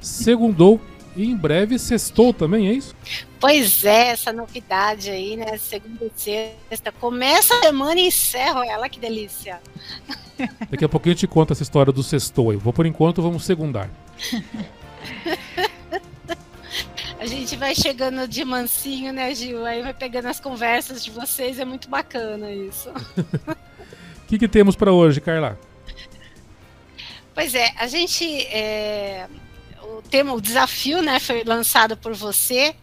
segundou e em breve sextou também, é isso? Pois é, essa novidade aí, né? Segunda e sexta. Começa a semana e encerra ela, que delícia. Daqui a pouquinho eu te conto essa história do sextou aí. Vou por enquanto, vamos segundar. A gente vai chegando de mansinho, né, Gil? Aí vai pegando as conversas de vocês, é muito bacana isso. O que, que temos para hoje, Carla? Pois é, a gente. É, o tema, o desafio, né, foi lançado por você.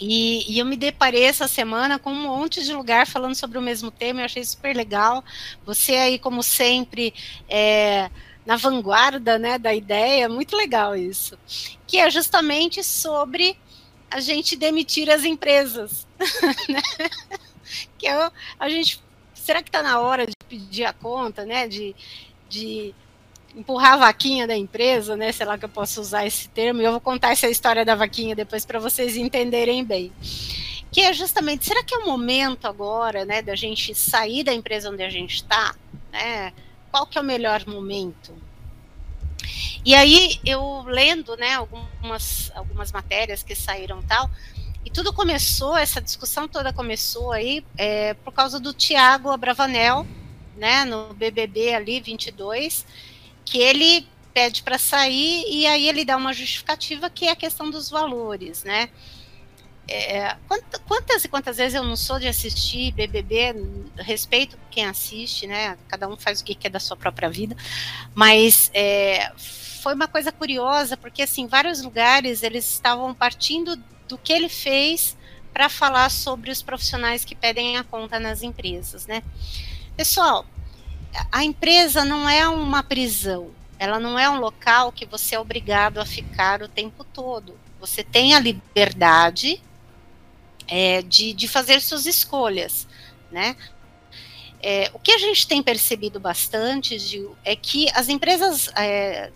E, e, eu me deparei essa semana com um monte de lugar falando sobre o mesmo tema, eu achei super legal. Você aí, como sempre, é, na vanguarda né, da ideia, muito legal isso. Que é justamente sobre a gente demitir as empresas. Né? que é, a gente. Será que está na hora de pedir a conta, né? De, de empurrar a vaquinha da empresa, né? Sei lá que eu posso usar esse termo, e eu vou contar essa história da vaquinha depois para vocês entenderem bem. Que é justamente, será que é o momento agora, né, da gente sair da empresa onde a gente está, né? Qual que é o melhor momento? E aí eu lendo, né, algumas algumas matérias que saíram tal, e tudo começou, essa discussão toda começou aí é, por causa do Tiago Abravanel, né, no BBB ali 22, que ele pede para sair e aí ele dá uma justificativa que é a questão dos valores, né? É, quantas e quantas vezes eu não sou de assistir BBB, respeito quem assiste, né? Cada um faz o que quer da sua própria vida, mas é, foi uma coisa curiosa porque assim vários lugares eles estavam partindo do que ele fez para falar sobre os profissionais que pedem a conta nas empresas, né? Pessoal, a empresa não é uma prisão, ela não é um local que você é obrigado a ficar o tempo todo. Você tem a liberdade é, de, de fazer suas escolhas, né? É, o que a gente tem percebido bastante, Gil, é que as empresas é,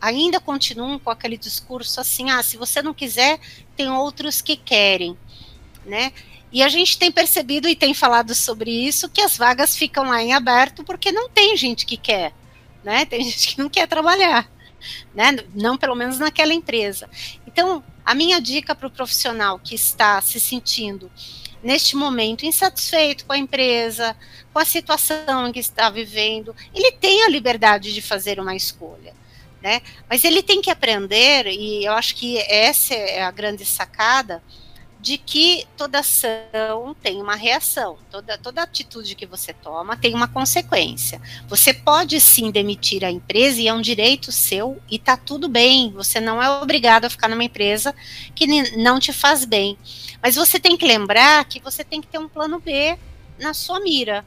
ainda continuam com aquele discurso assim, ah, se você não quiser, tem outros que querem, né? E a gente tem percebido e tem falado sobre isso que as vagas ficam lá em aberto porque não tem gente que quer, né? Tem gente que não quer trabalhar, né? Não pelo menos naquela empresa. Então, a minha dica para o profissional que está se sentindo neste momento insatisfeito com a empresa, com a situação que está vivendo, ele tem a liberdade de fazer uma escolha. Né? Mas ele tem que aprender, e eu acho que essa é a grande sacada, de que toda ação tem uma reação, toda, toda atitude que você toma tem uma consequência. Você pode sim demitir a empresa e é um direito seu e tá tudo bem, você não é obrigado a ficar numa empresa que não te faz bem. Mas você tem que lembrar que você tem que ter um plano B na sua mira.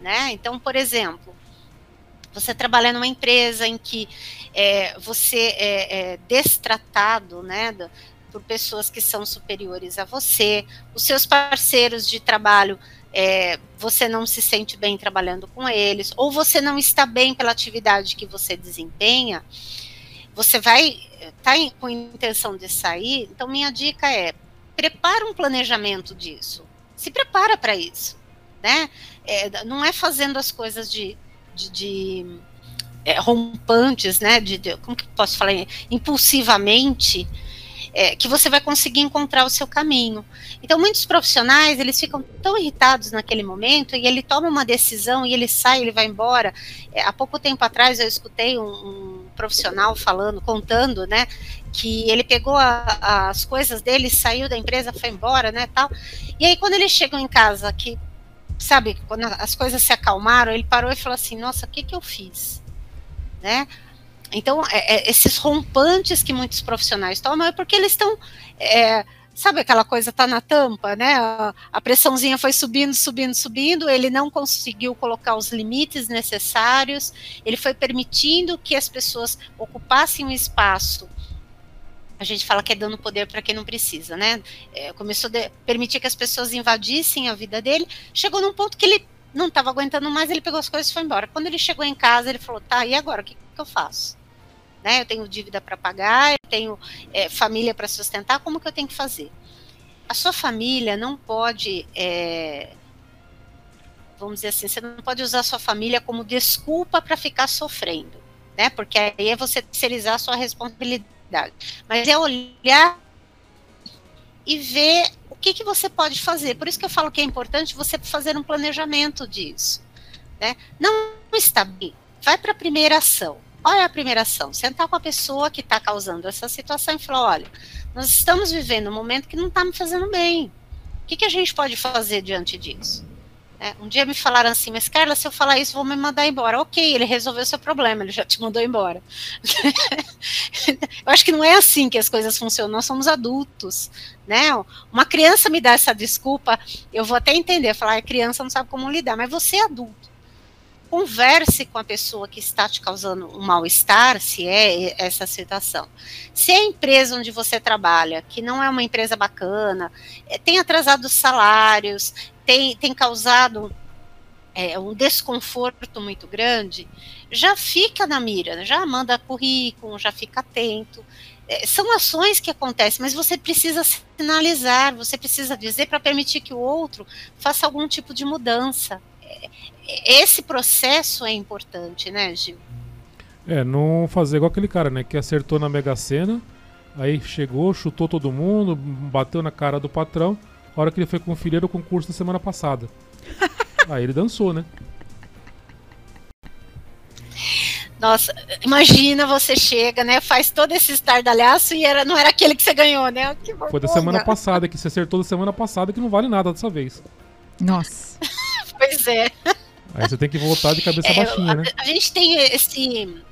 Né? Então, por exemplo, você trabalha numa empresa em que é, você é, é destratado, né, por pessoas que são superiores a você, os seus parceiros de trabalho, é, você não se sente bem trabalhando com eles, ou você não está bem pela atividade que você desempenha, você vai tá com intenção de sair, então minha dica é prepara um planejamento disso, se prepara para isso, né? É, não é fazendo as coisas de, de, de é, rompantes, né? De, de, como que posso falar? Impulsivamente, é, que você vai conseguir encontrar o seu caminho. Então, muitos profissionais, eles ficam tão irritados naquele momento e ele toma uma decisão e ele sai, ele vai embora. É, há pouco tempo atrás eu escutei um, um profissional falando, contando, né, que ele pegou a, as coisas dele, saiu da empresa, foi embora, né, tal. E aí quando eles chegam em casa, que sabe, quando as coisas se acalmaram, ele parou e falou assim: "Nossa, o que que eu fiz?", né? Então, é, é, esses rompantes que muitos profissionais tomam é porque eles estão. É, sabe aquela coisa tá na tampa, né? A, a, pressãozinha foi subindo, subindo, subindo, ele não conseguiu colocar os limites necessários, ele foi permitindo que as pessoas ocupassem o espaço. A gente fala que é dando poder para quem não precisa, né? É, começou a permitir que as pessoas invadissem a vida dele, chegou num ponto que ele não estava aguentando mais, ele pegou as coisas e foi embora. Quando ele chegou em casa, ele falou: tá, e agora? O que, que eu faço? Né? Eu tenho dívida para pagar, eu tenho é, família para sustentar, como que eu tenho que fazer? A sua família não pode, é, vamos dizer assim, você não pode usar a sua família como desculpa para ficar sofrendo. né? Porque aí é você terceirizar a sua responsabilidade. Mas é olhar e ver o que, que você pode fazer. Por isso que eu falo que é importante você fazer um planejamento disso. Né? Não está bem, vai para a primeira ação. É a primeira ação? Sentar com a pessoa que está causando essa situação e falar: olha, nós estamos vivendo um momento que não está me fazendo bem. O que, que a gente pode fazer diante disso? É, um dia me falaram assim, mas Carla, se eu falar isso, vou me mandar embora. Ok, ele resolveu seu problema, ele já te mandou embora. eu acho que não é assim que as coisas funcionam, nós somos adultos, né? Uma criança me dá essa desculpa, eu vou até entender, falar, a criança não sabe como lidar, mas você é adulto. Converse com a pessoa que está te causando um mal-estar, se é essa situação. Se é a empresa onde você trabalha, que não é uma empresa bacana, é, tem atrasado os salários, tem, tem causado é, um desconforto muito grande, já fica na mira, já manda currículo, já fica atento. É, são ações que acontecem, mas você precisa sinalizar, você precisa dizer para permitir que o outro faça algum tipo de mudança. Esse processo é importante, né, Gil? É, não fazer igual aquele cara, né, que acertou na Mega Sena, aí chegou, chutou todo mundo, bateu na cara do patrão, a hora que ele foi conferir o concurso da semana passada. Aí ele dançou, né? Nossa, imagina você chega, né? Faz todo esse estardalhaço e era, não era aquele que você ganhou, né? Foi da semana passada, que você acertou da semana passada, que não vale nada dessa vez. Nossa. pois é. Aí você tem que voltar de cabeça é, baixinha, a, né? A gente tem esse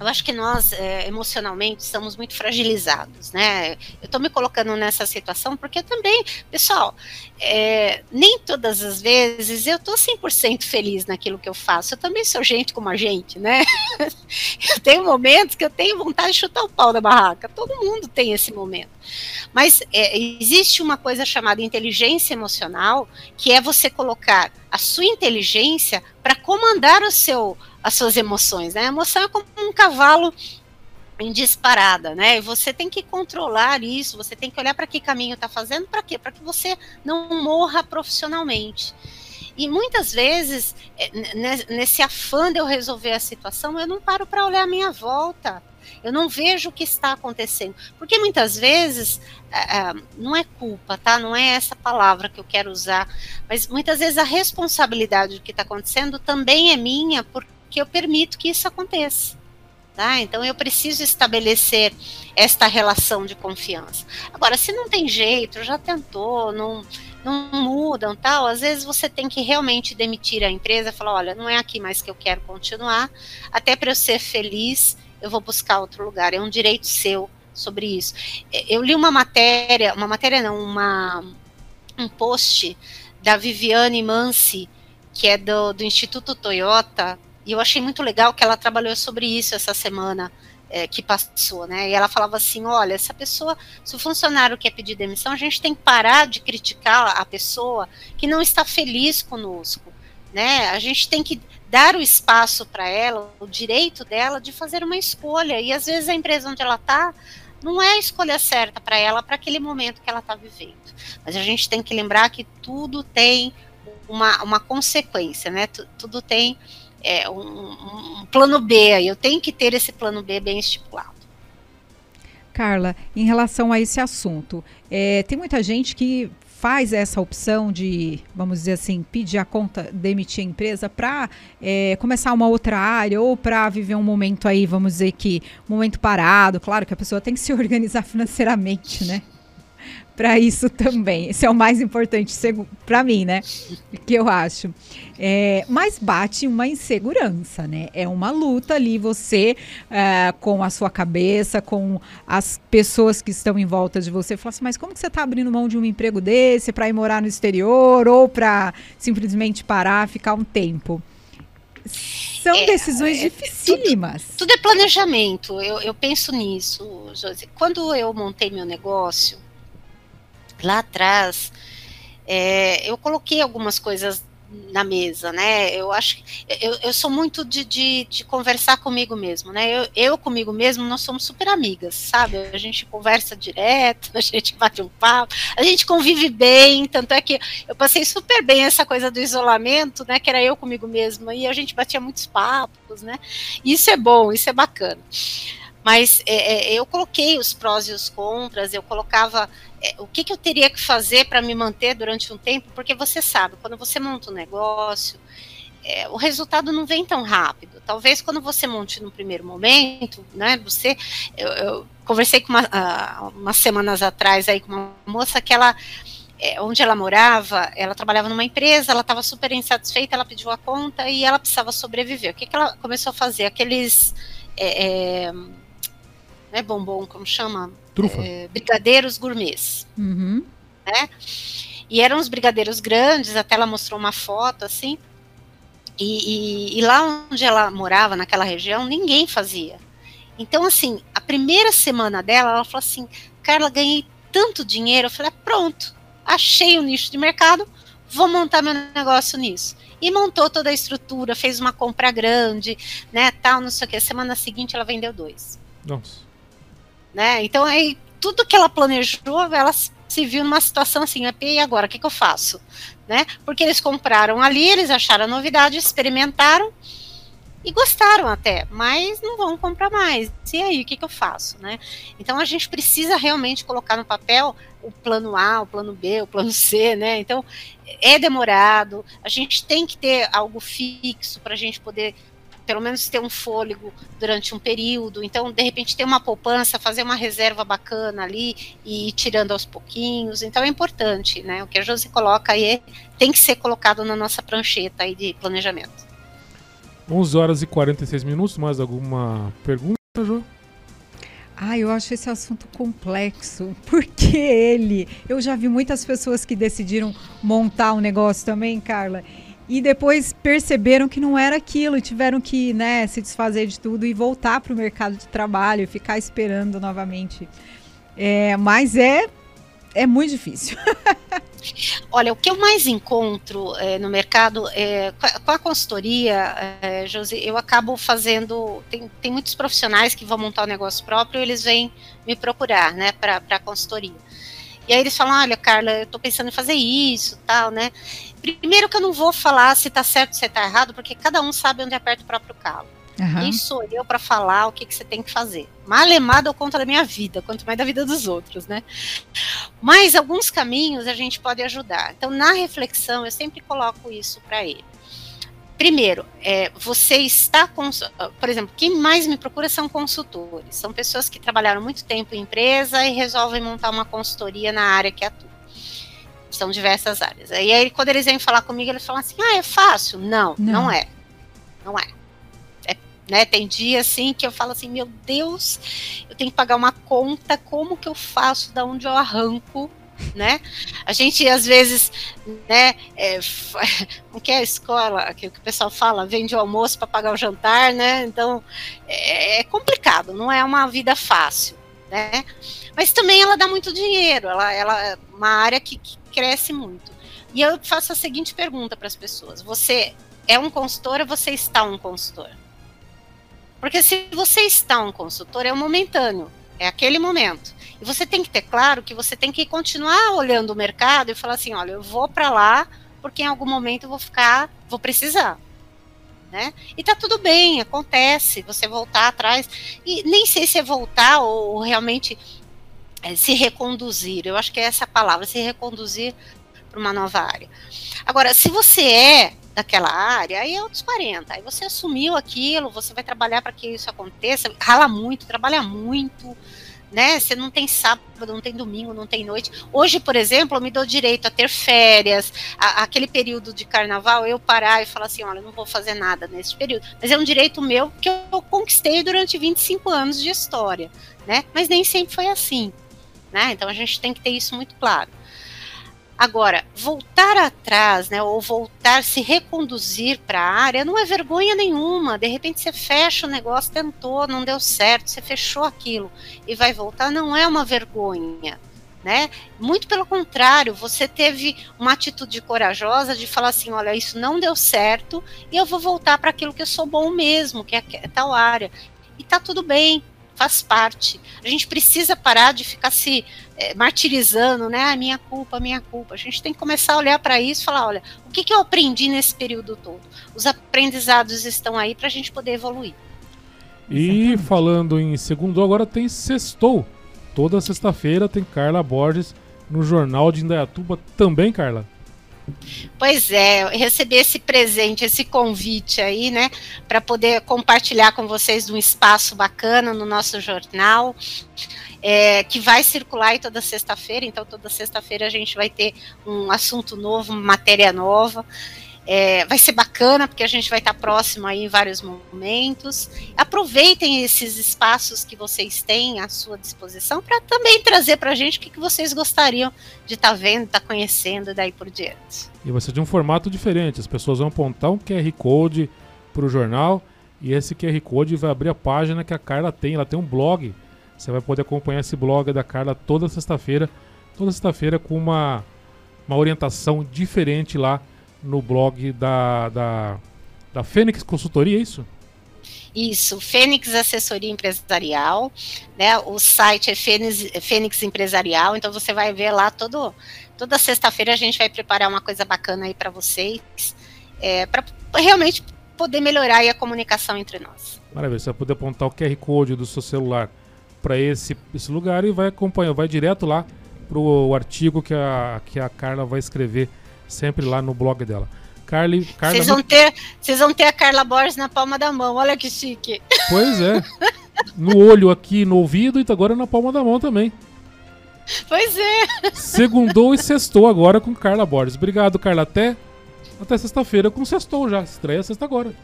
eu acho que nós é, emocionalmente estamos muito fragilizados, né? Eu estou me colocando nessa situação porque também, pessoal, é, nem todas as vezes eu estou 100% feliz naquilo que eu faço. Eu também sou gente como a gente, né? eu tenho momentos que eu tenho vontade de chutar o pau da barraca. Todo mundo tem esse momento. Mas é, existe uma coisa chamada inteligência emocional, que é você colocar a sua inteligência para comandar o seu as suas emoções, né? A emoção é como um cavalo em disparada, né? E você tem que controlar isso, você tem que olhar para que caminho está fazendo, para quê? Para que você não morra profissionalmente. E muitas vezes, é, nesse afã de eu resolver a situação, eu não paro para olhar a minha volta. Eu não vejo o que está acontecendo. Porque muitas vezes, é, é, não é culpa, tá? Não é essa palavra que eu quero usar. Mas muitas vezes a responsabilidade do que está acontecendo também é minha, porque que eu permito que isso aconteça. Tá? Então eu preciso estabelecer esta relação de confiança. Agora, se não tem jeito, já tentou, não, não mudam, tal, às vezes você tem que realmente demitir a empresa falar, olha, não é aqui mais que eu quero continuar, até para eu ser feliz, eu vou buscar outro lugar, é um direito seu sobre isso. Eu li uma matéria, uma matéria não, uma, um post da Viviane Mansi, que é do, do Instituto Toyota, e eu achei muito legal que ela trabalhou sobre isso essa semana é, que passou, né? E ela falava assim: olha, essa pessoa, se o funcionário quer pedir demissão, a gente tem que parar de criticar a pessoa que não está feliz conosco, né? A gente tem que dar o espaço para ela, o direito dela de fazer uma escolha. E às vezes a empresa onde ela está não é a escolha certa para ela, para aquele momento que ela está vivendo. Mas a gente tem que lembrar que tudo tem uma, uma consequência, né? tudo tem é, um, um plano B. Eu tenho que ter esse plano B bem estipulado. Carla, em relação a esse assunto, é, tem muita gente que faz essa opção de, vamos dizer assim, pedir a conta, demitir a empresa para é, começar uma outra área ou para viver um momento aí, vamos dizer que, um momento parado. Claro que a pessoa tem que se organizar financeiramente, né? Para isso também. Esse é o mais importante para mim, né? Que eu acho. É, mas bate uma insegurança, né? É uma luta ali, você é, com a sua cabeça, com as pessoas que estão em volta de você. Fala assim, mas como que você está abrindo mão de um emprego desse para ir morar no exterior ou para simplesmente parar, ficar um tempo? São é, decisões é, dificílimas. Tudo, tudo, é planejamento. Eu, eu penso nisso, Josi. Quando eu montei meu negócio, lá atrás, é, eu coloquei algumas coisas na mesa, né? Eu acho eu, eu sou muito de, de, de, conversar comigo mesmo, né? Eu, eu comigo mesmo, nós somos super amigas, sabe? A gente conversa direto, a gente bate um papo, a gente convive bem, tanto é que eu passei super bem essa coisa do isolamento, né? Que era eu comigo mesma, e a gente batia muitos papos, né? Isso é bom, isso é bacana. Mas é, é, eu coloquei os prós e os contras, eu colocava é, o que, que, eu teria que fazer para me manter durante um tempo, porque você sabe, quando você monta um negócio, é, o resultado não vem tão rápido. Talvez quando você monte no primeiro momento, né? Você, eu, eu conversei com uma, uh, umas semanas atrás aí com uma moça que ela é, onde ela morava, ela trabalhava numa empresa, ela estava super insatisfeita, ela pediu a conta e ela precisava sobreviver. O que, que ela começou a fazer? Aqueles é, é, né, bombom, como chama? Trufa. É, brigadeiros gourmets. Uhum. Né? E eram uns brigadeiros grandes, até ela mostrou uma foto assim. E, e, e, lá onde ela morava, naquela região, ninguém fazia. Então, assim, a primeira semana dela, ela falou assim: Carla, ganhei tanto dinheiro. Eu falei: ah, pronto, achei o um nicho de mercado, vou montar meu negócio nisso. E montou toda a estrutura, fez uma compra grande, né, tal, não sei o que. Semana seguinte ela vendeu dois. Nossa né? Então aí tudo que ela planejou, ela se viu numa situação assim, e agora, o que, que eu faço? Né? Porque eles compraram ali, eles acharam a novidade, experimentaram e gostaram até, mas não vão comprar mais. E aí, o que, que eu faço? Né? Então a gente precisa realmente colocar no papel o plano A, o plano B, o plano C, né? Então é demorado, a gente tem que ter algo fixo para a gente poder pelo menos ter um fôlego durante um período. Então, de repente, ter uma poupança, fazer uma reserva bacana ali e ir tirando aos pouquinhos. Então, é importante, né? O que a Josi coloca aí é, tem que ser colocado na nossa prancheta aí de planejamento. 11 horas e 46 minutos. Mais alguma pergunta, Jô? Ah, eu acho esse assunto complexo. Porque ele? Eu já vi muitas pessoas que decidiram montar um negócio também, Carla e depois perceberam que não era aquilo e tiveram que né, se desfazer de tudo e voltar para o mercado de trabalho ficar esperando novamente. É, mas é, é muito difícil. Olha, o que eu mais encontro é, no mercado é, com a consultoria, é, eu acabo fazendo. Tem, tem muitos profissionais que vão montar o um negócio próprio, eles vêm me procurar, né, para a consultoria. E aí eles falam: olha, Carla, eu estou pensando em fazer isso, tal, né? Primeiro que eu não vou falar se está certo ou se está errado, porque cada um sabe onde aperta o próprio calo. Uhum. Quem sou eu para falar o que, que você tem que fazer? Malemado eu conto da minha vida, quanto mais da vida dos outros, né? Mas alguns caminhos a gente pode ajudar. Então, na reflexão, eu sempre coloco isso para ele. Primeiro, é, você está com, por exemplo, quem mais me procura são consultores, são pessoas que trabalharam muito tempo em empresa e resolvem montar uma consultoria na área que atuam são diversas áreas. E aí, quando eles vêm falar comigo, eles falam assim: ah, é fácil? Não, não, não é. Não é. é. né, tem dia assim que eu falo assim: meu Deus, eu tenho que pagar uma conta, como que eu faço? Da onde eu arranco? Né? A gente às vezes, né, é, o que é a escola, que o pessoal fala, vende o almoço para pagar o jantar, né? Então é, é complicado, não é uma vida fácil, né? Mas também ela dá muito dinheiro, ela, ela é uma área que, que cresce muito. E eu faço a seguinte pergunta para as pessoas: você é um consultor ou você está um consultor? Porque se você está um consultor, é um momentâneo, é aquele momento. E você tem que ter claro que você tem que continuar olhando o mercado e falar assim: olha, eu vou para lá porque em algum momento eu vou ficar, vou precisar. Né? E tá tudo bem, acontece, você voltar atrás. E nem sei se é voltar ou realmente é, se reconduzir. Eu acho que é essa palavra, se reconduzir para uma nova área. Agora, se você é daquela área, aí é outros 40. Aí você assumiu aquilo, você vai trabalhar para que isso aconteça, rala muito, trabalha muito, né? Você não tem sábado, não tem domingo, não tem noite. Hoje, por exemplo, eu me dou direito a ter férias, a, aquele período de carnaval, eu parar e falar assim, olha, não vou fazer nada nesse período. Mas é um direito meu que eu conquistei durante 25 anos de história, né? Mas nem sempre foi assim. Né? Então a gente tem que ter isso muito claro. Agora, voltar atrás, né, ou voltar, se reconduzir para a área, não é vergonha nenhuma. De repente você fecha o negócio, tentou, não deu certo, você fechou aquilo e vai voltar, não é uma vergonha. né? Muito pelo contrário, você teve uma atitude corajosa de falar assim, olha, isso não deu certo e eu vou voltar para aquilo que eu sou bom mesmo, que é, é tal área. E tá tudo bem, faz parte. A gente precisa parar de ficar se é, martirizando, né? A ah, minha culpa, a minha culpa. A gente tem que começar a olhar para isso e falar, olha, o que, que eu aprendi nesse período todo? Os aprendizados estão aí para a gente poder evoluir. E falando em segundo, agora tem sextou. Toda sexta-feira tem Carla Borges no Jornal de Indaiatuba também, Carla. Pois é, receber esse presente, esse convite aí, né, para poder compartilhar com vocês um espaço bacana no nosso jornal, é, que vai circular aí toda sexta-feira. Então, toda sexta-feira a gente vai ter um assunto novo, uma matéria nova. É, vai ser bacana, porque a gente vai estar próximo aí em vários momentos. Aproveitem esses espaços que vocês têm à sua disposição para também trazer para a gente o que, que vocês gostariam de estar tá vendo, estar tá conhecendo daí por diante. E vai ser de um formato diferente. As pessoas vão apontar um QR Code para o jornal e esse QR Code vai abrir a página que a Carla tem. Ela tem um blog. Você vai poder acompanhar esse blog da Carla toda sexta-feira. Toda sexta-feira com uma, uma orientação diferente lá no blog da, da, da Fênix Consultoria, é isso? Isso, Fênix Assessoria Empresarial, né? O site é Fênix, Fênix Empresarial, então você vai ver lá todo, toda sexta-feira a gente vai preparar uma coisa bacana aí para vocês, é, para realmente poder melhorar a comunicação entre nós. Maravilha, você vai poder apontar o QR Code do seu celular para esse, esse lugar e vai acompanhar, vai direto lá para o artigo que a, que a Carla vai escrever sempre lá no blog dela. Carly, Carla... Vocês vão, ter, vocês vão ter a Carla Borges na palma da mão, olha que chique. Pois é. No olho aqui, no ouvido e agora na palma da mão também. Pois é. Segundou e sextou agora com Carla Borges. Obrigado, Carla. Até, até sexta-feira com sextou já. Estreia sexta agora.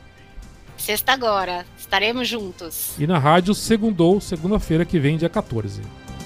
Sexta agora. Estaremos juntos. E na rádio, segundou, segunda-feira que vem, dia 14.